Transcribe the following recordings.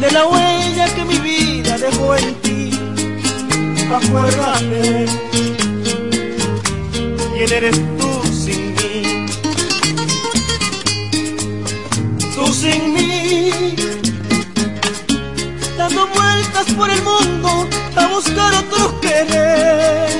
de la huella que mi vida dejó en ti. Acuérdate, quién eres tú sin mí. Tú sin mí, dando vueltas por el mundo a buscar otro querer.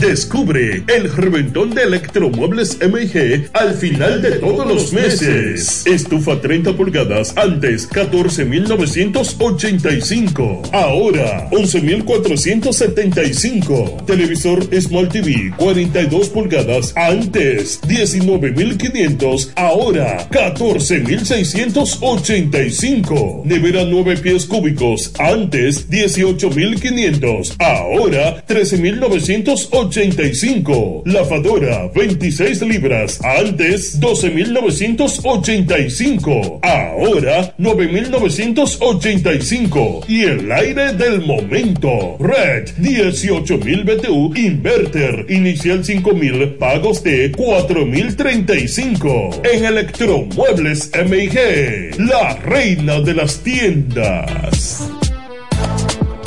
Descubre el reventón de electromuebles MG al final de todos los meses. Estufa 30 pulgadas antes 14.985. Ahora 11.475. Televisor Smart TV 42 pulgadas antes 19.500. Ahora 14.685. Nevera 9 pies cúbicos antes 18.500. Ahora 13.985. 85. Lavadora 26 libras. Antes 12.985. Ahora 9.985. Y el aire del momento. Red 18.000 BTU. Inverter. Inicial 5.000. Pagos de 4.035. En Electromuebles MIG. La reina de las tiendas.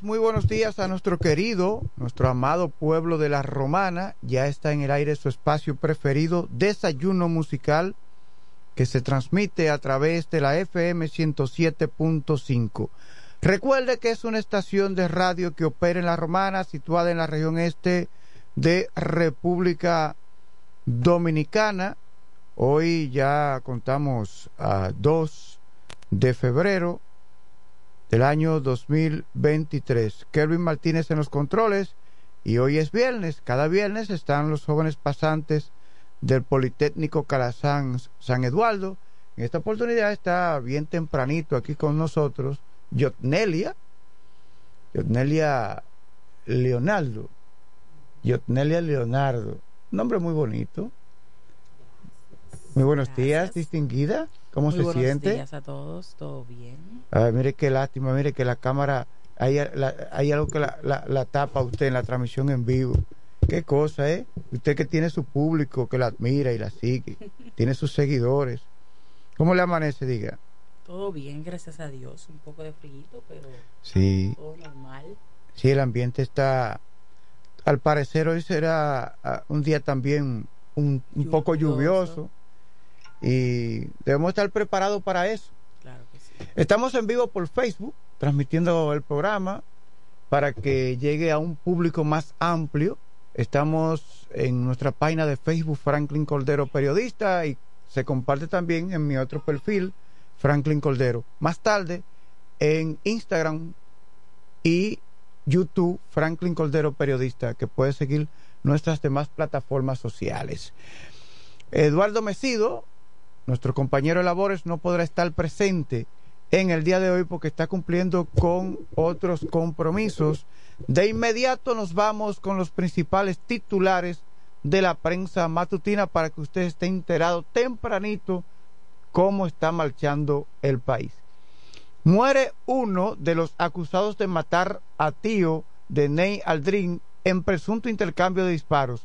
Muy buenos días a nuestro querido, nuestro amado pueblo de la Romana. Ya está en el aire su espacio preferido, Desayuno Musical, que se transmite a través de la FM 107.5. Recuerde que es una estación de radio que opera en la Romana, situada en la región este de República Dominicana. Hoy ya contamos a 2 de febrero del año 2023. Kelvin Martínez en los controles y hoy es viernes. Cada viernes están los jóvenes pasantes del Politécnico Calazán San Eduardo. En esta oportunidad está bien tempranito aquí con nosotros Yotnelia, Yotnelia Leonardo, Yotnelia Leonardo, nombre muy bonito. Muy buenos días, distinguida. ¿Cómo se siente? Buenos días a todos, todo bien. mire qué lástima, mire que la cámara, hay, hay algo que la, la, tapa usted en la transmisión en vivo. Qué cosa, ¿eh? Usted que tiene su público, que la admira y la sigue, tiene sus seguidores. ¿Cómo le amanece, diga? Todo bien, gracias a Dios. Un poco de frío, pero sí. todo normal. Sí, el ambiente está... Al parecer hoy será ah, un día también un, un poco lluvioso y debemos estar preparados para eso. Estamos en vivo por Facebook, transmitiendo el programa para que llegue a un público más amplio. Estamos en nuestra página de Facebook, Franklin Cordero Periodista, y se comparte también en mi otro perfil, Franklin Cordero. Más tarde, en Instagram y YouTube, Franklin Cordero Periodista, que puede seguir nuestras demás plataformas sociales. Eduardo Mesido nuestro compañero de labores no podrá estar presente en el día de hoy porque está cumpliendo con otros compromisos. De inmediato nos vamos con los principales titulares de la prensa matutina para que usted esté enterado tempranito cómo está marchando el país. Muere uno de los acusados de matar a tío de Ney Aldrin en presunto intercambio de disparos.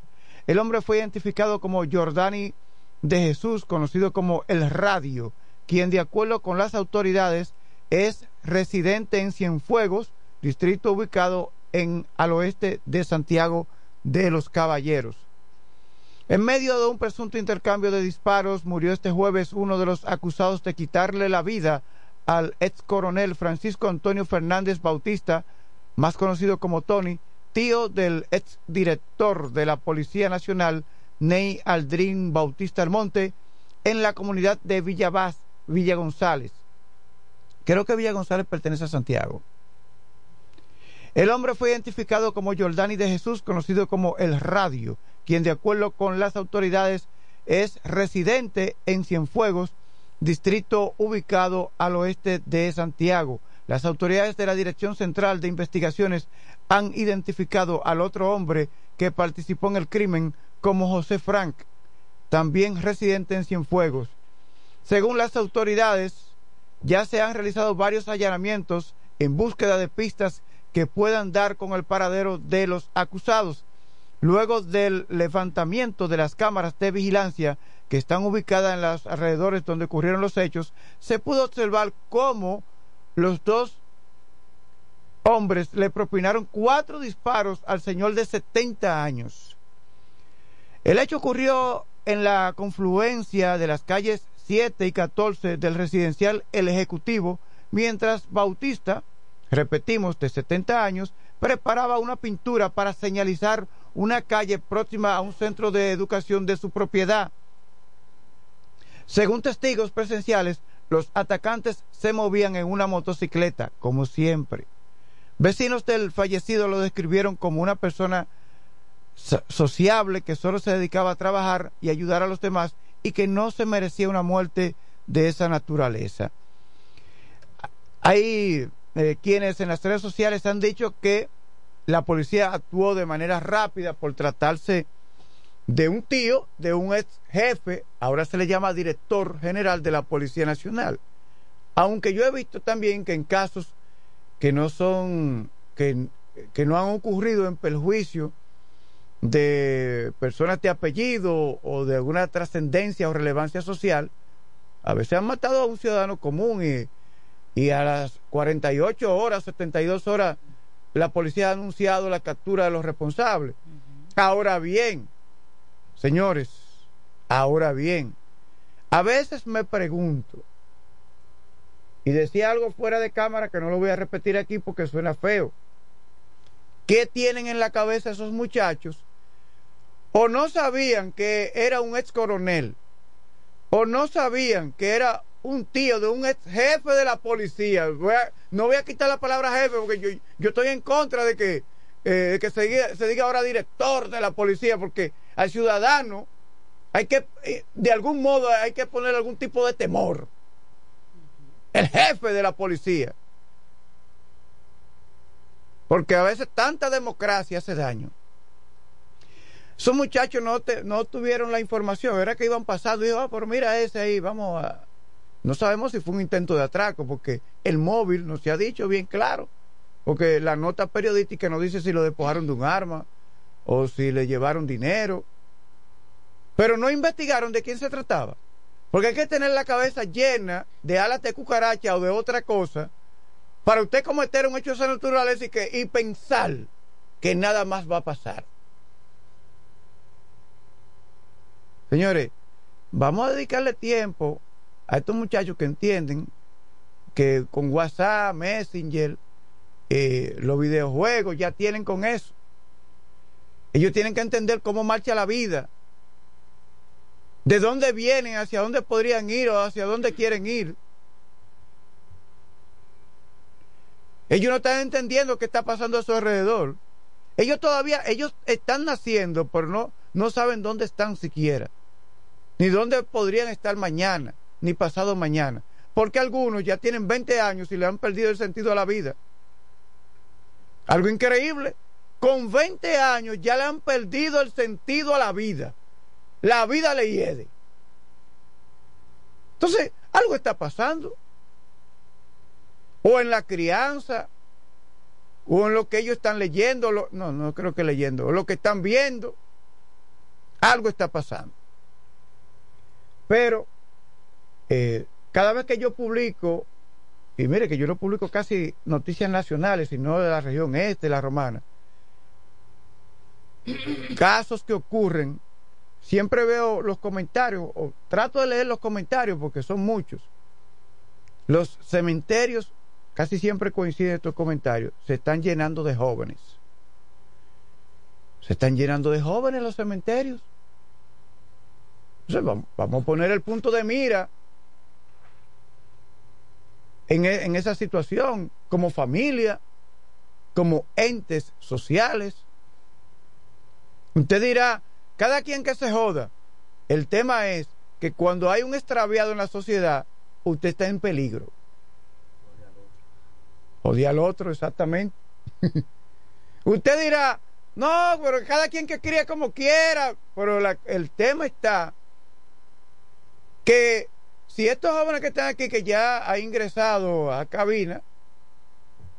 El hombre fue identificado como Jordani de Jesús, conocido como el Radio, quien de acuerdo con las autoridades es residente en Cienfuegos, distrito ubicado en al oeste de Santiago de los Caballeros. En medio de un presunto intercambio de disparos, murió este jueves uno de los acusados de quitarle la vida al ex coronel Francisco Antonio Fernández Bautista, más conocido como Tony, tío del ex director de la Policía Nacional, Ney Aldrin Bautista Almonte, en la comunidad de Villa, Villa González. Creo que Villa González pertenece a Santiago. El hombre fue identificado como Jordani de Jesús, conocido como El Radio, quien de acuerdo con las autoridades es residente en Cienfuegos, distrito ubicado al oeste de Santiago. Las autoridades de la Dirección Central de Investigaciones han identificado al otro hombre que participó en el crimen como José Frank, también residente en Cienfuegos. Según las autoridades, ya se han realizado varios allanamientos en búsqueda de pistas que puedan dar con el paradero de los acusados. Luego del levantamiento de las cámaras de vigilancia que están ubicadas en los alrededores donde ocurrieron los hechos, se pudo observar cómo los dos hombres le propinaron cuatro disparos al señor de 70 años. El hecho ocurrió en la confluencia de las calles 7 y 14 del residencial El Ejecutivo, mientras Bautista, repetimos, de 70 años, preparaba una pintura para señalizar una calle próxima a un centro de educación de su propiedad. Según testigos presenciales, los atacantes se movían en una motocicleta, como siempre. Vecinos del fallecido lo describieron como una persona sociable que solo se dedicaba a trabajar y ayudar a los demás y que no se merecía una muerte de esa naturaleza. Hay eh, quienes en las redes sociales han dicho que la policía actuó de manera rápida por tratarse de un tío, de un ex jefe, ahora se le llama director general de la Policía Nacional. Aunque yo he visto también que en casos que no son, que, que no han ocurrido en perjuicio de personas de apellido o de alguna trascendencia o relevancia social, a veces han matado a un ciudadano común y, y a las 48 horas, 72 horas, la policía ha anunciado la captura de los responsables. Ahora bien, señores, ahora bien, a veces me pregunto, y decía algo fuera de cámara que no lo voy a repetir aquí porque suena feo, ¿qué tienen en la cabeza esos muchachos o no sabían que era un ex coronel, o no sabían que era un tío de un ex jefe de la policía. no voy a quitar la palabra jefe porque yo, yo estoy en contra de que, eh, se, diga, se diga ahora director de la policía, porque al ciudadano hay que, eh, de algún modo, hay que poner algún tipo de temor. El jefe de la policía. Porque a veces tanta democracia hace daño. Esos muchachos no, no tuvieron la información, era que iban pasando y dijo, ah, pero mira ese ahí, vamos a... No sabemos si fue un intento de atraco, porque el móvil no se ha dicho bien claro, porque la nota periodística no dice si lo despojaron de un arma o si le llevaron dinero, pero no investigaron de quién se trataba, porque hay que tener la cabeza llena de alas de cucaracha o de otra cosa para usted cometer un hecho de esa naturaleza y, que, y pensar que nada más va a pasar. Señores, vamos a dedicarle tiempo a estos muchachos que entienden que con WhatsApp, Messenger, eh, los videojuegos ya tienen con eso. Ellos tienen que entender cómo marcha la vida, de dónde vienen, hacia dónde podrían ir o hacia dónde quieren ir. Ellos no están entendiendo qué está pasando a su alrededor. Ellos todavía, ellos están naciendo, pero no, no saben dónde están siquiera ni dónde podrían estar mañana, ni pasado mañana. Porque algunos ya tienen 20 años y le han perdido el sentido a la vida. Algo increíble. Con 20 años ya le han perdido el sentido a la vida. La vida le hiede. Entonces, algo está pasando. O en la crianza, o en lo que ellos están leyendo, no, no creo que leyendo, o lo que están viendo. Algo está pasando. Pero eh, cada vez que yo publico, y mire que yo no publico casi noticias nacionales, sino de la región este, la romana, casos que ocurren, siempre veo los comentarios, o trato de leer los comentarios porque son muchos. Los cementerios, casi siempre coinciden estos comentarios, se están llenando de jóvenes. Se están llenando de jóvenes los cementerios. Entonces, vamos, a poner el punto de mira en, e, en esa situación, como familia, como entes sociales. Usted dirá, cada quien que se joda. El tema es que cuando hay un extraviado en la sociedad, usted está en peligro. Odia al otro, exactamente. usted dirá, no, pero cada quien que cría como quiera. Pero el tema está que si estos jóvenes que están aquí, que ya ha ingresado a cabina,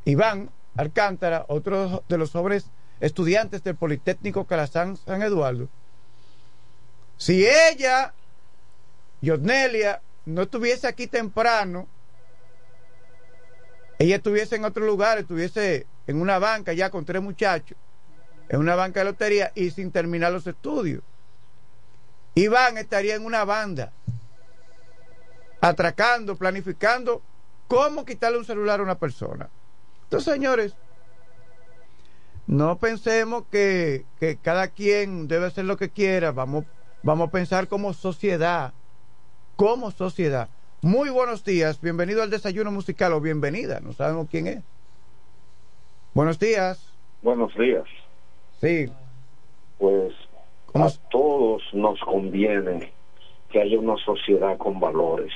Iván Alcántara, otro de los jóvenes estudiantes del Politécnico Calazán San Eduardo, si ella, Yotnelia, no estuviese aquí temprano, ella estuviese en otro lugar, estuviese en una banca ya con tres muchachos, en una banca de lotería y sin terminar los estudios. Iván estaría en una banda, atracando, planificando cómo quitarle un celular a una persona. Entonces, señores, no pensemos que, que cada quien debe hacer lo que quiera, vamos, vamos a pensar como sociedad, como sociedad. Muy buenos días, bienvenido al desayuno musical o bienvenida, no sabemos quién es. Buenos días. Buenos días. Sí. Pues a todos nos conviene que haya una sociedad con valores.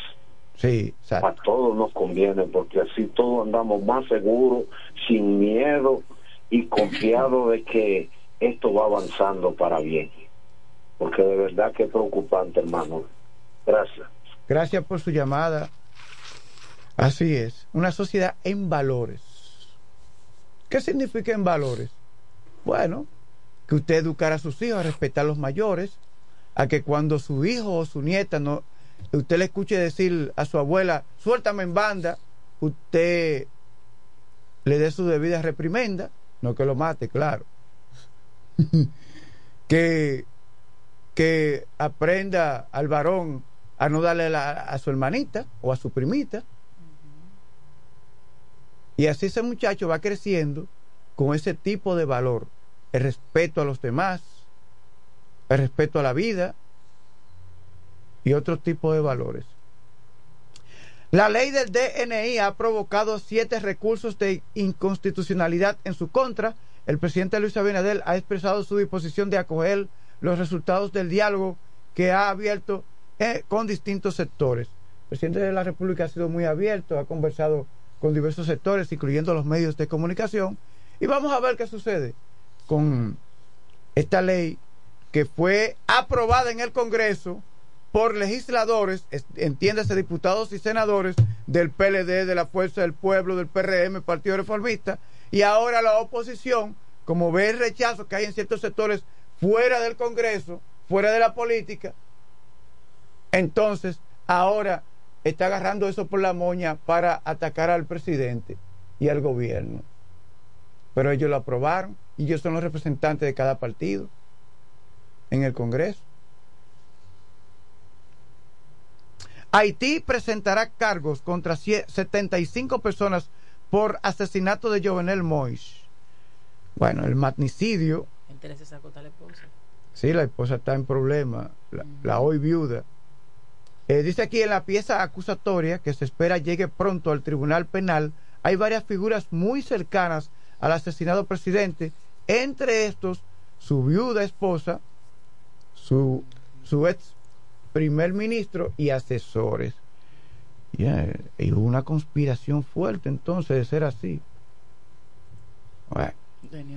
Sí, A todos nos conviene porque así todos andamos más seguros, sin miedo y confiados de que esto va avanzando para bien. Porque de verdad que es preocupante, hermano. Gracias. Gracias por su llamada. Así es, una sociedad en valores. ¿Qué significa en valores? Bueno, que usted educara a sus hijos a respetar a los mayores, a que cuando su hijo o su nieta no, usted le escuche decir a su abuela, suéltame en banda, usted le dé su debida reprimenda, no que lo mate, claro. que, que aprenda al varón a no darle a su hermanita o a su primita. Y así ese muchacho va creciendo con ese tipo de valor el respeto a los demás, el respeto a la vida y otro tipo de valores. La ley del DNI ha provocado siete recursos de inconstitucionalidad en su contra. El presidente Luis Abinadel ha expresado su disposición de acoger los resultados del diálogo que ha abierto eh, con distintos sectores. El presidente de la República ha sido muy abierto, ha conversado con diversos sectores, incluyendo los medios de comunicación, y vamos a ver qué sucede con esta ley que fue aprobada en el Congreso por legisladores, entiéndase diputados y senadores del PLD, de la Fuerza del Pueblo, del PRM, Partido Reformista, y ahora la oposición, como ve el rechazo que hay en ciertos sectores fuera del Congreso, fuera de la política, entonces ahora está agarrando eso por la moña para atacar al presidente y al gobierno. Pero ellos lo aprobaron y ellos son los representantes de cada partido en el Congreso. Haití presentará cargos contra 75 personas por asesinato de Jovenel Mois. Bueno, el magnicidio. Entonces sacó la esposa. Sí, la esposa está en problema, la, hoy viuda. Eh, dice aquí en la pieza acusatoria que se espera llegue pronto al Tribunal Penal, hay varias figuras muy cercanas al asesinado presidente entre estos, su viuda esposa, su, su ex primer ministro y asesores. y hubo una conspiración fuerte entonces de ser así.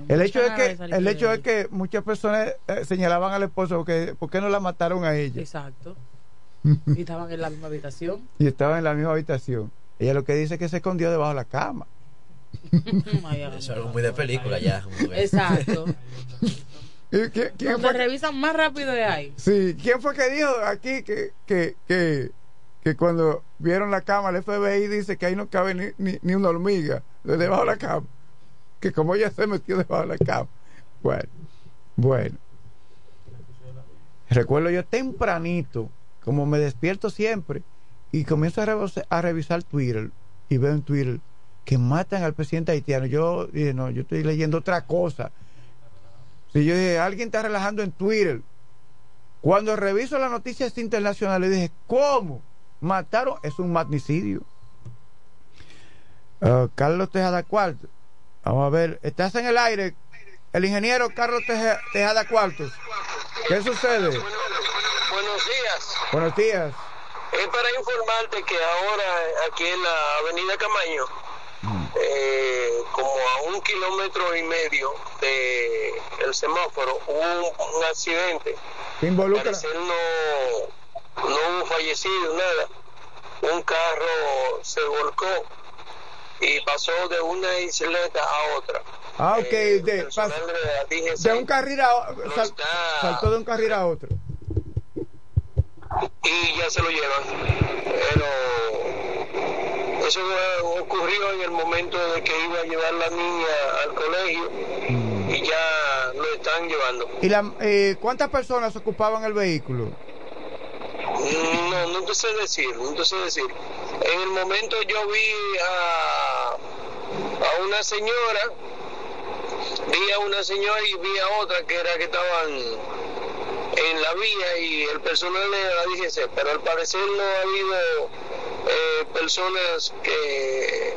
el hecho, es que, el hecho es que muchas personas eh, señalaban al esposo que por qué no la mataron a ella. Exacto. y estaban en la misma habitación. Y estaban en la misma habitación. Ella lo que dice es que se escondió debajo de la cama. Eso es algo muy de película ya. Exacto. ¿Quién, quién fue revisan más rápido de ahí. Sí, ¿quién fue que dijo aquí que, que, que, que cuando vieron la cama, el FBI dice que ahí no cabe ni, ni, ni una hormiga debajo de la cama. Que como ella se metió debajo de la cama. Bueno, bueno. Recuerdo yo tempranito, como me despierto siempre, y comienzo a, revisar, a revisar Twitter, y veo en Twitter que matan al presidente haitiano. Yo dije, no, yo estoy leyendo otra cosa. Si yo dije, alguien está relajando en Twitter. Cuando reviso las noticias internacionales, dije, ¿cómo? Mataron, es un magnicidio. Uh, Carlos Tejada Cuartos. Vamos a ver, estás en el aire, el ingeniero Carlos Tejada Cuartos. ¿Qué sucede? buenos días. Buenos días. Es para informarte que ahora aquí en la avenida Camaño. Eh, como a un kilómetro y medio de el semáforo, hubo un, accidente. ¿Qué involucra? No, no hubo fallecido, nada. Un carro se volcó y pasó de una isleta a otra. Ah, ok, eh, de, de, un carril a sal, saltó de un carril a otro. Y ya se lo llevan. Pero eso ocurrió en el momento de que iba a llevar la niña al colegio mm. y ya lo están llevando. ¿Y la, eh, cuántas personas ocupaban el vehículo? No, no te sé decir, no te sé decir. En el momento yo vi a, a una señora, vi a una señora y vi a otra que era que estaban en la vía y el personal de la DGC, pero al parecer no ha habido eh, personas que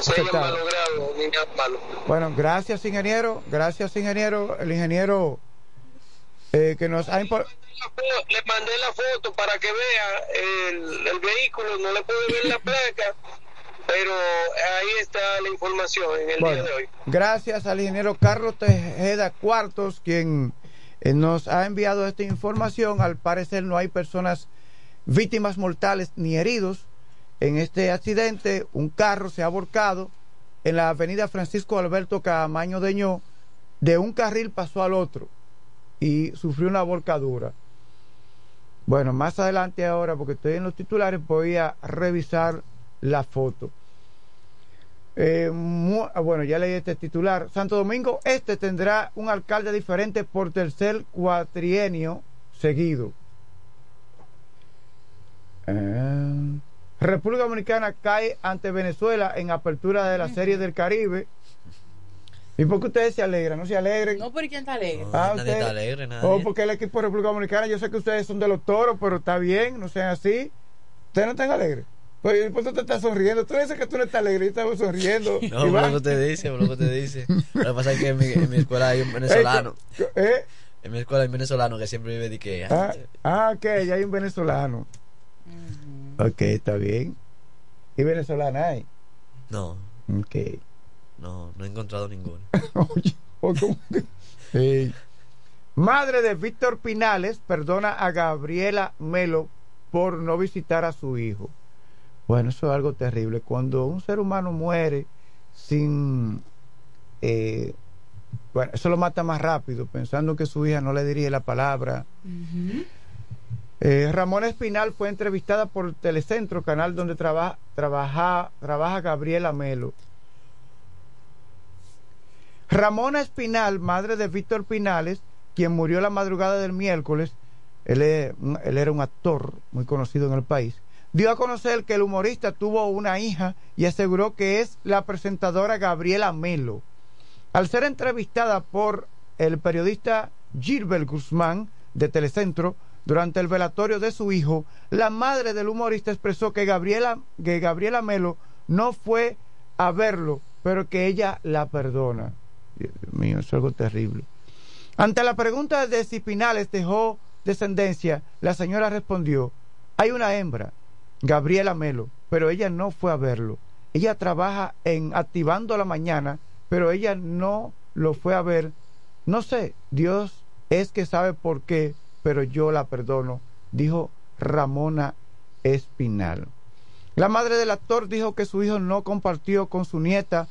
se hayan malogrado ni malo. Bueno, gracias ingeniero, gracias ingeniero, el ingeniero eh, que nos ha le mandé la foto para que vea el, el vehículo, no le puede ver la placa, pero ahí está la información en el día de hoy. Gracias al ingeniero Carlos Tejeda Cuartos, quien eh, nos ha enviado esta información. Al parecer no hay personas víctimas mortales ni heridos. En este accidente, un carro se ha volcado en la avenida Francisco Alberto Camaño Deño. De un carril pasó al otro y sufrió una volcadura. Bueno, más adelante ahora, porque estoy en los titulares, voy a revisar la foto. Eh, ah, bueno, ya leí este titular. Santo Domingo Este tendrá un alcalde diferente por tercer cuatrienio seguido. Eh, República Dominicana cae ante Venezuela en apertura de la Serie del Caribe. ¿Y por qué ustedes se alegran? ¿No se alegren? No, ¿por quién está alegre? Ah, nadie está alegre, nadie. Oh, porque el equipo de República Dominicana, yo sé que ustedes son de los toros, pero está bien, no sean así. ¿Ustedes no están alegres? Pues por eso te estás sonriendo. Tú dices que tú no estás alegre y estás sonriendo. No, por lo que te dice, por lo que te dice. Lo que pasa es que en mi, en mi escuela hay un venezolano. ¿Eh? En mi escuela hay un venezolano que siempre vive de que. Ah, ah, ok, ya hay un venezolano. Ok, está bien. ¿Y venezolana hay? No. Ok. No, no he encontrado ninguno. Madre de Víctor Pinales perdona a Gabriela Melo por no visitar a su hijo. Bueno, eso es algo terrible. Cuando un ser humano muere sin... Eh, bueno, eso lo mata más rápido, pensando que su hija no le diría la palabra. Eh, Ramón Espinal fue entrevistada por Telecentro, canal donde trabaja, trabaja, trabaja Gabriela Melo. Ramona Espinal, madre de Víctor Pinales, quien murió la madrugada del miércoles, él, él, era un actor muy conocido en el país, dio a conocer que el humorista tuvo una hija y aseguró que es la presentadora Gabriela Melo. Al ser entrevistada por el periodista Gilbert Guzmán de Telecentro durante el velatorio de su hijo, la madre del humorista expresó que Gabriela, que Gabriela Melo no fue a verlo, pero que ella la perdona. Dios mío, es algo terrible. Ante la pregunta de si Pinales dejó descendencia, la señora respondió, hay una hembra, Gabriela Melo, pero ella no fue a verlo. Ella trabaja en Activando la Mañana, pero ella no lo fue a ver. No sé, Dios es que sabe por qué, pero yo la perdono, dijo Ramona Espinal. La madre del actor dijo que su hijo no compartió con su nieta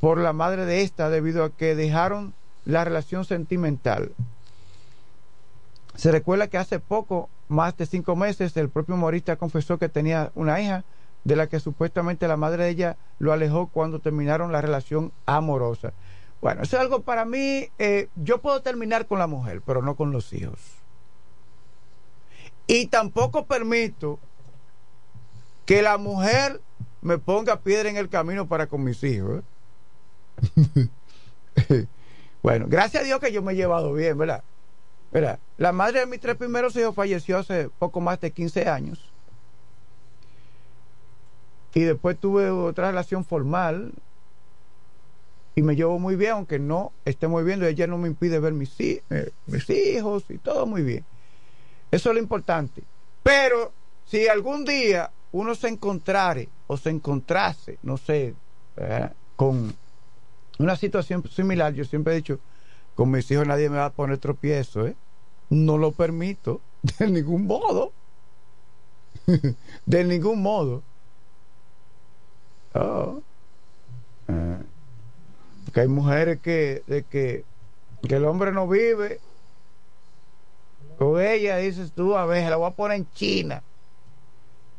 por la madre de esta debido a que dejaron la relación sentimental. Se recuerda que hace poco más de cinco meses, el propio humorista confesó que tenía una hija de la que supuestamente la madre de ella lo alejó cuando terminaron la relación amorosa. Bueno, eso es algo para mí, eh, yo puedo terminar con la mujer, pero no con los hijos. Y tampoco permito que la mujer me ponga piedra en el camino para con mis hijos. ¿eh? bueno, gracias a Dios que yo me he llevado bien, ¿verdad? La madre de mis tres primeros hijos falleció hace poco más de 15 años. Y después tuve otra relación formal y me llevo muy bien, aunque no esté muy bien, ella no me impide ver mis, eh, mis hijos y todo muy bien. Eso es lo importante. Pero si algún día uno se encontrare o se encontrase, no sé, con una situación similar, yo siempre he dicho, con mis hijos nadie me va a poner tropiezo, ¿eh? No lo permito de ningún modo. de ningún modo. Oh. Porque hay mujeres que, de que, que el hombre no vive con ella, dices tú, a ver, la voy a poner en China.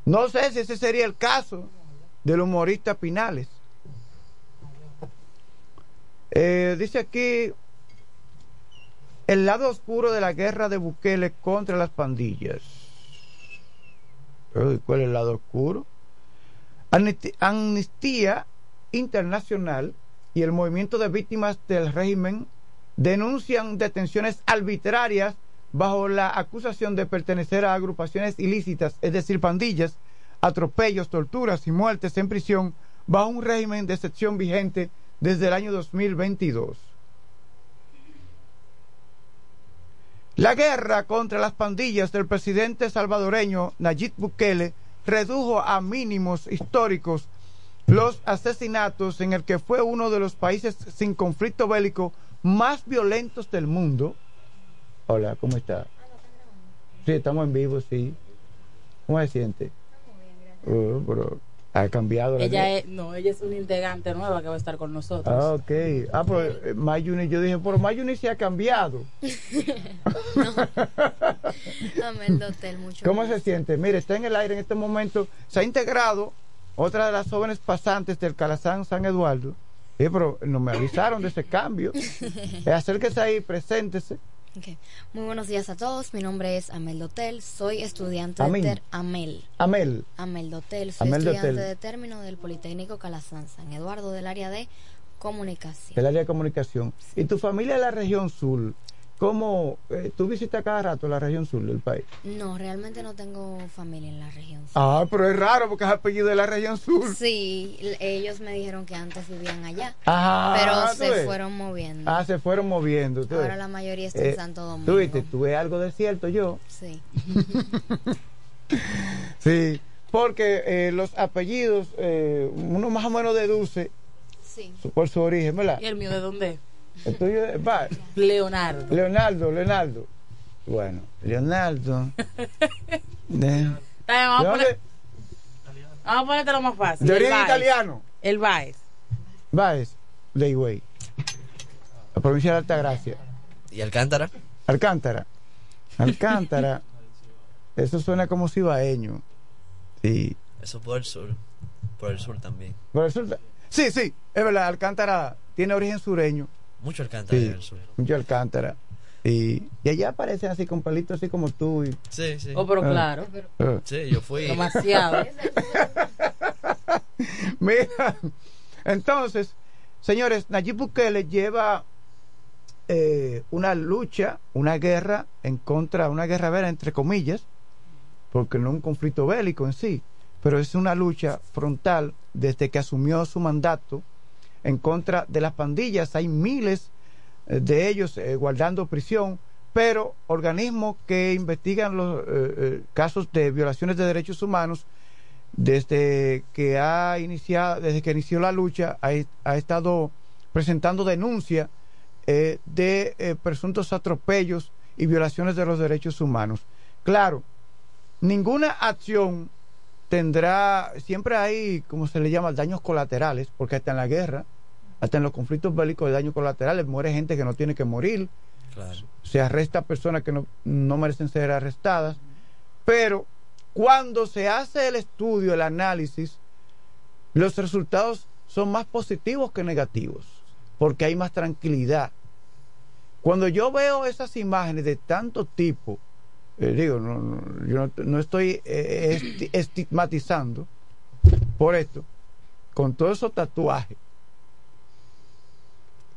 No sé si ese sería el caso del humorista Pinales. Eh, dice aquí el lado oscuro de la guerra de Bukele contra las pandillas. ¿Cuál es el lado oscuro? Amnistía Internacional y el movimiento de víctimas del régimen denuncian detenciones arbitrarias bajo la acusación de pertenecer a agrupaciones ilícitas, es decir, pandillas, atropellos, torturas y muertes en prisión bajo un régimen de excepción vigente desde el año 2022. La guerra contra las pandillas del presidente salvadoreño Nayib Bukele redujo a mínimos históricos los asesinatos en el que fue uno de los países sin conflicto bélico más violentos del mundo. Hola, ¿cómo está? Sí, estamos en vivo, sí. ¿Cómo se siente? Uh, pero ha cambiado. ella es, no, ella es una integrante nueva que va a estar con nosotros. Ah, ok. Ah, pues eh, Mayuni, yo dije, pero Mayuni se ha cambiado. no, hotel mucho. ¿Cómo se siente? Mire, está en el aire en este momento. Se ha integrado otra de las jóvenes pasantes del Calazán San Eduardo. Sí, pero no me avisaron de ese cambio. Acérquese ahí, preséntese. Muy buenos días a todos. Mi nombre es Amel Dotel. Soy estudiante de Amel. Amel. Amel Dotel. Soy estudiante de término del Politécnico Calazán San Eduardo del área de comunicación. Del área de comunicación. ¿Y tu familia de la región sur? ¿Cómo eh, tú visitas cada rato la región sur del país? No, realmente no tengo familia en la región sur. Ah, pero es raro porque es apellido de la región sur. Sí, ellos me dijeron que antes vivían allá. Ah, pero se fueron moviendo. Ah, se fueron moviendo. Ahora la mayoría está en eh, Santo Domingo. Tú viste, tuve algo de cierto yo. Sí. sí, porque eh, los apellidos, uno más o menos deduce sí. por su origen, ¿verdad? ¿Y el mío de dónde? El tuyo va. Leonardo. Leonardo, Leonardo. Bueno, Leonardo. de, vamos, a poner, vamos a ponerte lo más fácil. De origen italiano. El Baez. Baez, de Higüey. La provincia de Altagracia. ¿Y Alcántara? Alcántara. Alcántara. Eso suena como cibaeño. Sí. Eso por el sur. Por el sur también. Por el sur. Sí, sí, es verdad. Alcántara tiene origen sureño. Mucho Alcántara sí, sur. Mucho Alcántara. Y, y, allá aparecen así con palitos así como tú. Y, sí, sí. Oh, pero ah. claro. Ah. Sí, yo fui. Demasiado. Mira, entonces, señores, Nayib Bukele lleva eh, una lucha, una guerra en contra, una guerra vera entre comillas, porque no un conflicto bélico en sí, pero es una lucha frontal desde que asumió su mandato en contra de las pandillas. Hay miles eh, de ellos eh, guardando prisión, pero organismos que investigan los eh, casos de violaciones de derechos humanos desde que ha iniciado, desde que inició la lucha, ha, estado presentando denuncias de presuntos atropellos y violaciones de los derechos humanos. Claro, ninguna acción tendrá, siempre hay, como se le llama, daños colaterales, porque hasta en la guerra hasta en los conflictos bélicos de daños colaterales muere gente que no tiene que morir. Se arresta personas que no, no merecen ser arrestadas. Pero cuando se hace el estudio, el análisis, los resultados son más positivos que negativos, porque hay más tranquilidad. Cuando yo veo esas imágenes de tanto tipo, eh, digo, yo no, estoy eh, estigmatizando por esto, con todos esos tatuajes,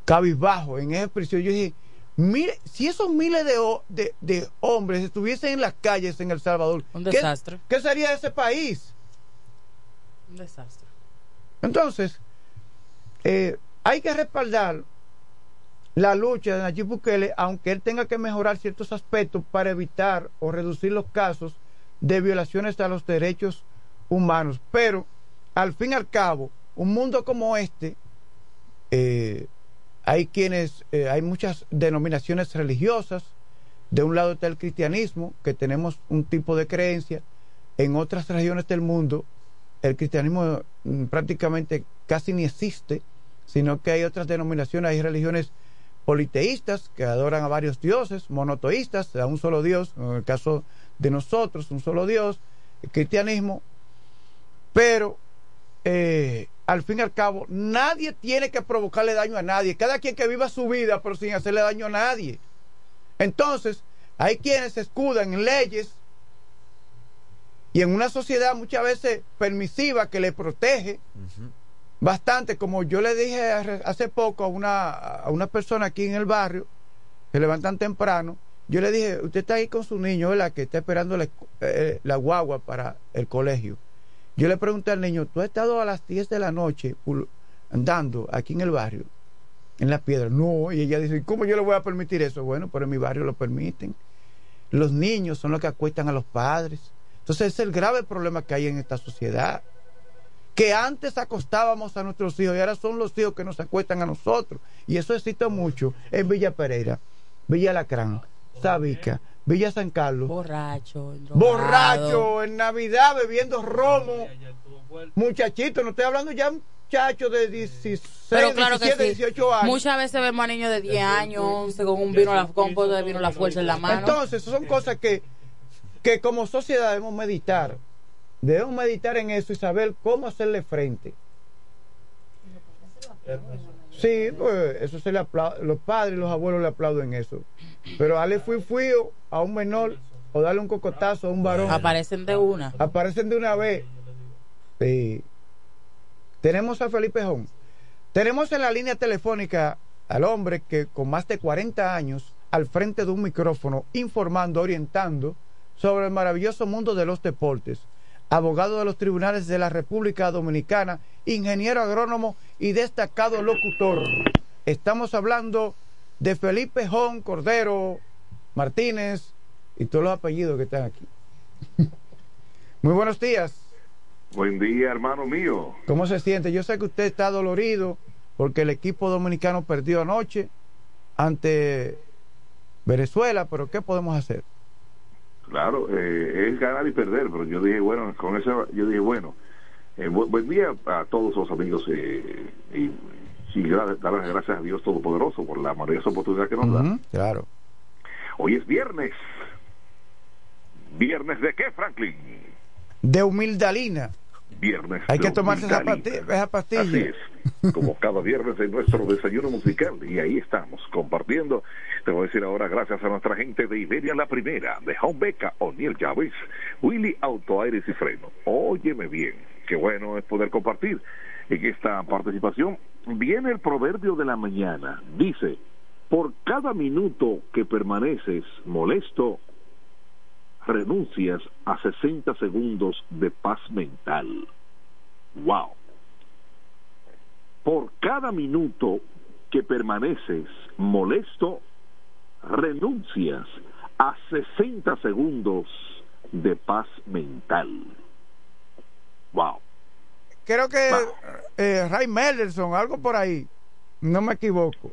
cabizbajo, en esa prisión, yo dije, mire, si esos miles de, de, hombres estuviesen en las calles en El Salvador, un desastre. ¿qué, sería ese país? Un desastre. Entonces, eh, hay que respaldar la lucha de Nayib Bukele, aunque él tenga que mejorar ciertos aspectos para evitar o reducir los casos de violaciones a los derechos humanos. Pero, al fin y al cabo, un mundo como este, eh, hay quienes, eh, hay muchas denominaciones religiosas. De un lado está el cristianismo, que tenemos un tipo de creencia. En otras regiones del mundo, el cristianismo mm, prácticamente casi ni existe, sino que hay otras denominaciones, hay religiones politeístas que adoran a varios dioses, monoteístas, a un solo Dios, en el caso de nosotros, un solo Dios, el cristianismo, pero eh, al fin y al cabo, nadie tiene que provocarle daño a nadie, cada quien que viva su vida, pero sin hacerle daño a nadie. Entonces, hay quienes se escudan en leyes y en una sociedad muchas veces permisiva que le protege, bastante, como yo le dije hace poco a una, a una persona aquí en el barrio, se levantan temprano, yo le dije, usted está ahí con su niño, ¿verdad? Que está esperando la, eh, la guagua para el colegio. Yo le pregunté al niño, ¿tú has estado a las 10 de la noche andando aquí en el barrio, en la piedra? No, y ella dice, ¿cómo yo le voy a permitir eso? Bueno, pero en mi barrio lo permiten. Los niños son los que acuestan a los padres. Entonces, es el grave problema que hay en esta sociedad que antes acostábamos a nuestros hijos y ahora son los hijos que nos acuestan a nosotros. Y eso existe mucho en Villa Pereira, Villa Lacrán, Sabica, Villa San Carlos. Borracho, borracho, en Navidad bebiendo romo. Muchachito, no estoy hablando ya muchachos de 16, Pero claro 17, 18 años. Muchas veces vemos a niños de 10 años, 11, con un vino, la, con de vino la fuerza en la mano. Entonces, son cosas que, que como sociedad debemos meditar Debemos meditar en eso y saber cómo hacerle frente. Sí, pues eso se le aplaude, los padres y los abuelos le aplauden eso. Pero darle fui fui a un menor o darle un cocotazo a un varón. Aparecen de una. Aparecen de una vez. Sí. Tenemos a Felipe Jón. Tenemos en la línea telefónica al hombre que con más de 40 años al frente de un micrófono informando, orientando sobre el maravilloso mundo de los deportes abogado de los tribunales de la República Dominicana, ingeniero agrónomo y destacado locutor. Estamos hablando de Felipe Jón Cordero Martínez y todos los apellidos que están aquí. Muy buenos días. Buen día, hermano mío. ¿Cómo se siente? Yo sé que usted está dolorido porque el equipo dominicano perdió anoche ante Venezuela, pero ¿qué podemos hacer? Claro, eh, es ganar y perder, pero yo dije, bueno, con eso, yo dije, bueno, eh, buen día a todos los amigos eh, y, y dar las gracias a Dios Todopoderoso por la maravillosa oportunidad que nos da. Claro. Hoy es viernes. ¿Viernes de qué, Franklin? De humildalina. Viernes. Hay que tomarse esa pastilla. Así es. Como cada viernes en nuestro desayuno musical. Y ahí estamos, compartiendo te voy a decir ahora, gracias a nuestra gente de Iberia La Primera, de Home Beca, O'Neill Chávez, Willy Auto Aires y Freno. Óyeme bien, qué bueno es poder compartir en esta participación. Viene el proverbio de la mañana. Dice, por cada minuto que permaneces molesto, renuncias a 60 segundos de paz mental. ¡Wow! Por cada minuto que permaneces molesto, renuncias a 60 segundos de paz mental. Wow. Creo que eh, Ray Melderson, algo por ahí, no me equivoco.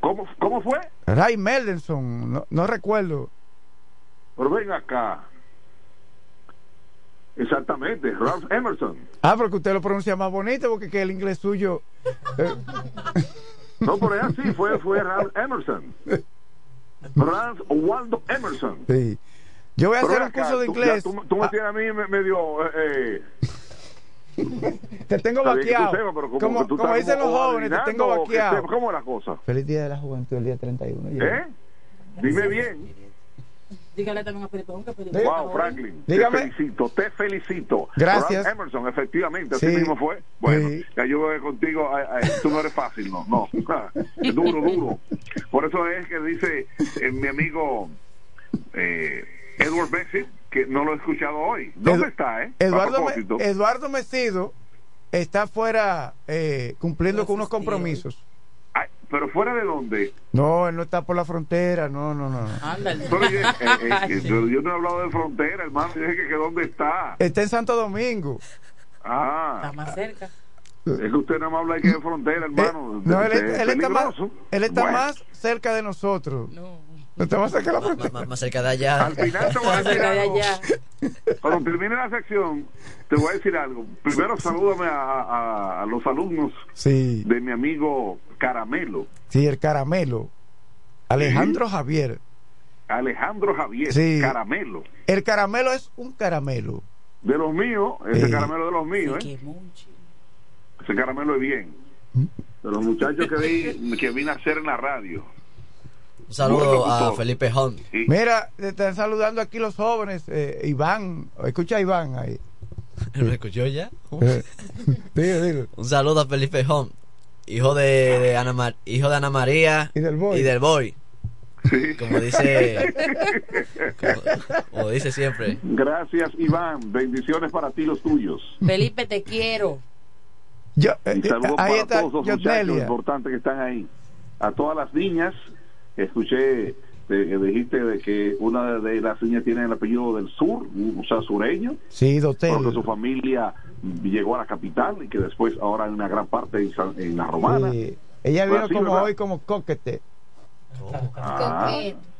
¿Cómo, cómo fue? Ray Melderson, no, no recuerdo. Pero ven acá. Exactamente, Ralph Emerson. Ah, porque usted lo pronuncia más bonito porque que el inglés suyo. Eh. no, por ahí así fue, fue Ralph Emerson. Ralph Waldo Emerson. Sí. Yo voy a hacer un curso de inglés. Tú, tú, me tienes a mí medio... Eh, te tengo vaqueado. como, como dicen los jóvenes, te tengo vaqueado. ¿Cómo es la cosa? Feliz Día de la Juventud, el día 31. ¿Eh? Dime bien. Dígale también a Felipe Wow, Franklin. Dígame. Te felicito, te felicito. Gracias. Emerson, efectivamente, así mismo fue. Bueno, ya yo voy contigo, tú no eres fácil, no, no. Es duro, duro. Por eso es que dice eh, mi amigo eh, Edward Bessie que no lo he escuchado hoy. ¿Dónde está, eh? Eduardo, Eduardo Mesido está fuera eh, cumpliendo con unos compromisos. ¿Pero fuera de dónde? No, él no está por la frontera, no, no, no. Pero yo, eh, eh, yo, no he hablado de frontera, hermano, yo dije que, dónde está. Está en Santo Domingo. Ah. Está más cerca. Es que usted no me habla de frontera, hermano. no, él, está, más, él está más cerca de nosotros. No. Está más cerca de la frontera. Más, cerca de allá. Al final te voy a decir algo. Cuando termine la sección, te voy a decir algo. Primero, salúdame a, a, los alumnos de mi amigo Caramelo. Sí, el Caramelo. Alejandro Javier. Alejandro Javier, sí. Caramelo. El Caramelo es un caramelo. De los míos, ese caramelo de los míos, ¿eh? Ese caramelo es bien. De los muchachos que, vi, que vine a hacer en la radio. Un saludo a Felipe Hunt. Mira, te están saludando aquí los jóvenes. Eh, Iván, escucha a Iván ahí. ¿Lo escuchó ya? Un saludo a Felipe Hunt, hijo de, Ana, hijo de Ana María y del Boy. Y del boy. Como dice como, dice siempre. Gracias, Iván. Bendiciones para ti los tuyos. Felipe, te quiero. Yo, y eh, saludos para todos los muchachos importantes que están ahí. A todas las niñas escuché de, dijiste de que una de las niñas tiene el apellido del sur, o sea, sureño. Sí, doctor. Porque su familia llegó a la capital y que después ahora en una gran parte en, la romana. Ella vino como hoy como coquete. Ah,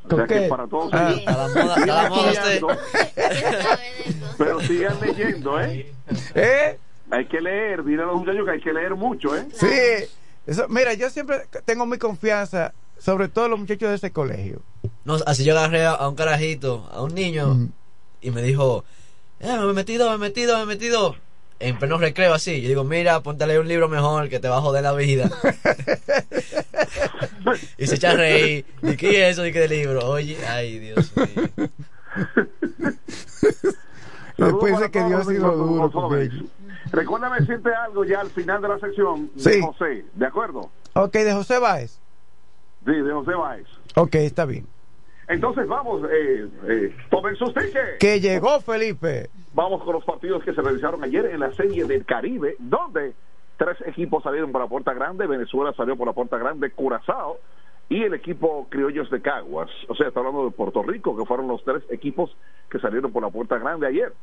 o sea que para todos ah. a la moda, pero sigan leyendo, ¿eh? ¿eh? Hay que leer, dile a los muchachos que hay que leer mucho, ¿eh? Sí. Eso, mira, yo siempre tengo mi confianza sobre todo los muchachos de ese colegio. No, así yo agarré a, un carajito, a un niño, y me dijo, eh, me he metido, me he metido, me he metido. En pleno recreo así, yo digo, mira, ponte a leer un libro mejor que te va a joder la vida. y se echa a reír. ¿Y qué es eso? ¿Y qué de libro? Oye, ay, Dios mío. Después de que Dios ha sido duro Recuérdame decirte algo ya al final de la sección de José, ¿de acuerdo? Ok, de José Báez. Sí, de José Báez. Ok, está bien. Entonces vamos, eh, eh, tomen sus tickets. Que llegó Felipe. Vamos con los partidos que se realizaron ayer en la Serie del Caribe, donde tres equipos salieron por la puerta grande, Venezuela salió por la puerta grande, Curazao y el equipo Criollos de Caguas. O sea, está hablando de Puerto Rico, que fueron los tres equipos que salieron por la puerta grande ayer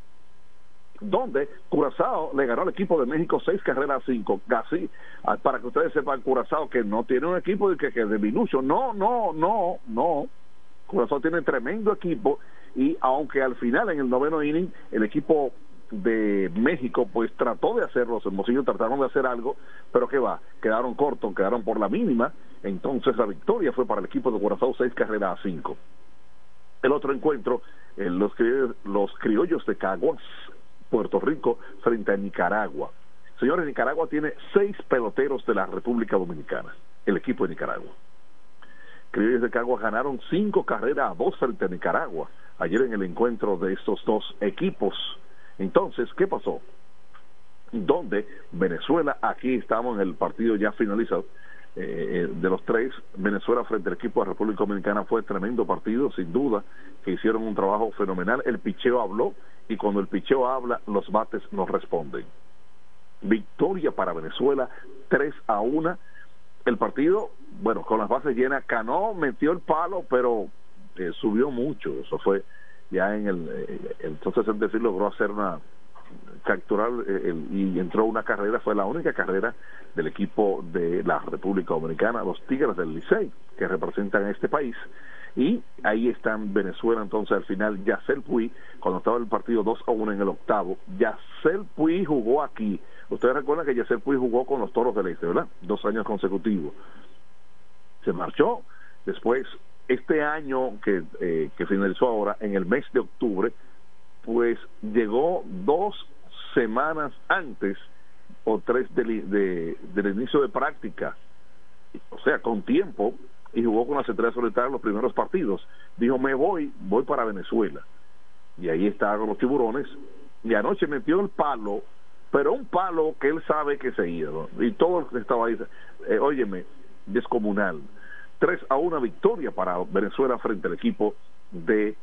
donde Curazao le ganó al equipo de México seis carreras a cinco. Casi, ah, para que ustedes sepan, Curazao que no tiene un equipo que, que de minucho. No, no, no, no. Curazao tiene tremendo equipo y aunque al final en el noveno inning el equipo de México pues trató de hacerlo, los hermosillos trataron de hacer algo, pero que va, quedaron cortos, quedaron por la mínima, entonces la victoria fue para el equipo de Curazao seis carreras a cinco. El otro encuentro, los, los criollos de Caguas Puerto Rico frente a Nicaragua. Señores, Nicaragua tiene seis peloteros de la República Dominicana, el equipo de Nicaragua. Criollos de Caguas ganaron cinco carreras a dos frente a Nicaragua ayer en el encuentro de estos dos equipos. Entonces, ¿qué pasó? Donde Venezuela, aquí estamos en el partido ya finalizado, eh, de los tres, Venezuela frente al equipo de República Dominicana fue tremendo partido, sin duda, que hicieron un trabajo fenomenal. El picheo habló y cuando el picheo habla, los bates nos responden. Victoria para Venezuela, 3 a 1. El partido, bueno, con las bases llenas, Cano metió el palo, pero eh, subió mucho. Eso fue ya en el. Eh, entonces, el decir, logró hacer una capturar eh, y entró una carrera, fue la única carrera del equipo de la República Dominicana, los Tigres del Licey, que representan a este país. Y ahí están Venezuela, entonces al final, Yacel Puy, cuando estaba el partido 2 a 1 en el octavo, Yacel Puy jugó aquí. Ustedes recuerdan que Yacel Puy jugó con los Toros del Este, ¿verdad? Dos años consecutivos. Se marchó, después este año que, eh, que finalizó ahora, en el mes de octubre, pues llegó dos semanas antes o tres del, del inicio de práctica, o sea, con tiempo, y jugó con las estrellas solitarias los primeros partidos. Dijo, me voy, voy para Venezuela. Y ahí está con los tiburones. Y anoche metió el palo, pero un palo que él sabe que se iba. Y todo estaba ahí, eh, óyeme, descomunal. 3 a 1 victoria para Venezuela frente al equipo de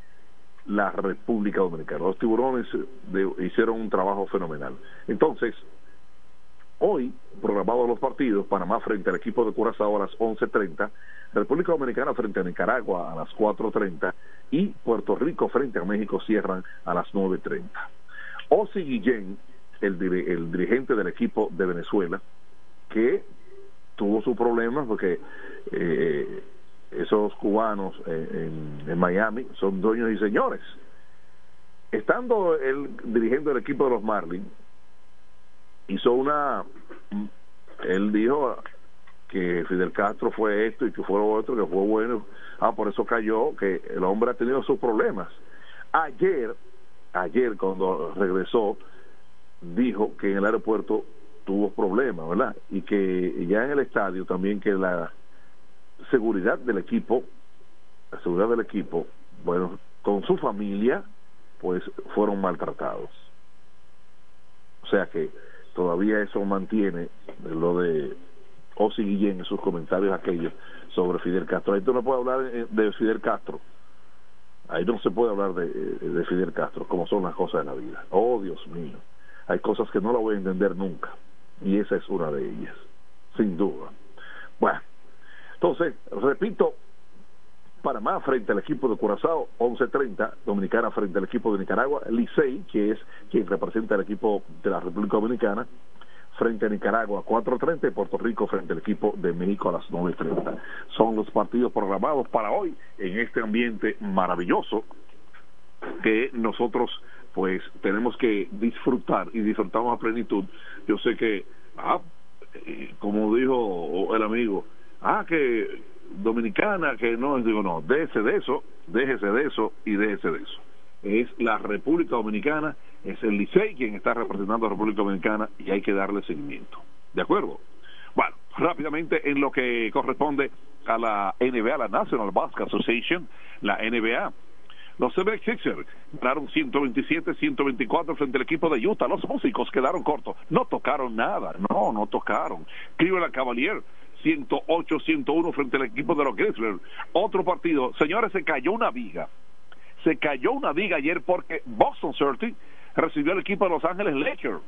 la República Dominicana. Los tiburones eh, hicieron un trabajo fenomenal. Entonces, hoy, programados los partidos, Panamá frente al equipo de Curazao a las 11.30, República Dominicana frente a Nicaragua a las 4.30 y Puerto Rico frente a México cierran a las 9.30. Osi Guillén, el, el dirigente del equipo de Venezuela, que tuvo sus problemas porque eh, esos cubanos en, en, Miami son dueños y señores. Estando él dirigiendo el equipo de los Marlins, hizo una. Él dijo que Fidel Castro fue esto y que fue lo otro, que fue bueno. Ah, por eso cayó, que el hombre ha tenido sus problemas. Ayer, ayer cuando regresó, dijo que en el aeropuerto tuvo problemas, ¿verdad? Y que ya en el estadio también que la seguridad del equipo, la seguridad del equipo, bueno, con su familia, pues fueron maltratados. O sea que todavía eso mantiene lo de Osi Guillén en sus comentarios aquellos sobre Fidel Castro. Ahí tú no puedes hablar de Fidel Castro. Ahí no se puede hablar de, de Fidel Castro, como son las cosas de la vida. Oh, Dios mío. Hay cosas que no la voy a entender nunca y esa es una de ellas, sin duda. Bueno, entonces, repito, Panamá frente al equipo de Curazao, 11.30, Dominicana frente al equipo de Nicaragua, Licey, que es quien representa al equipo de la República Dominicana, frente a Nicaragua, 4.30, y Puerto Rico frente al equipo de México a las 9.30. Son los partidos programados para hoy en este ambiente maravilloso que nosotros pues tenemos que disfrutar y disfrutamos a plenitud. Yo sé que, ah, eh, como dijo el amigo, ah, que dominicana, que no, digo, no, déjese de eso, déjese de eso y déjese de eso. Es la República Dominicana, es el Licey quien está representando a la República Dominicana y hay que darle seguimiento. ¿De acuerdo? Bueno, rápidamente en lo que corresponde a la NBA, la National Basketball Association, la NBA los 76ers ganaron 127-124 frente al equipo de Utah. Los músicos quedaron cortos. No tocaron nada. No, no tocaron. Cleveland Cavalier 108-101 frente al equipo de los Grizzlies. Otro partido. Señores, se cayó una viga. Se cayó una viga ayer porque Boston Celtics recibió al equipo de Los Ángeles Lakers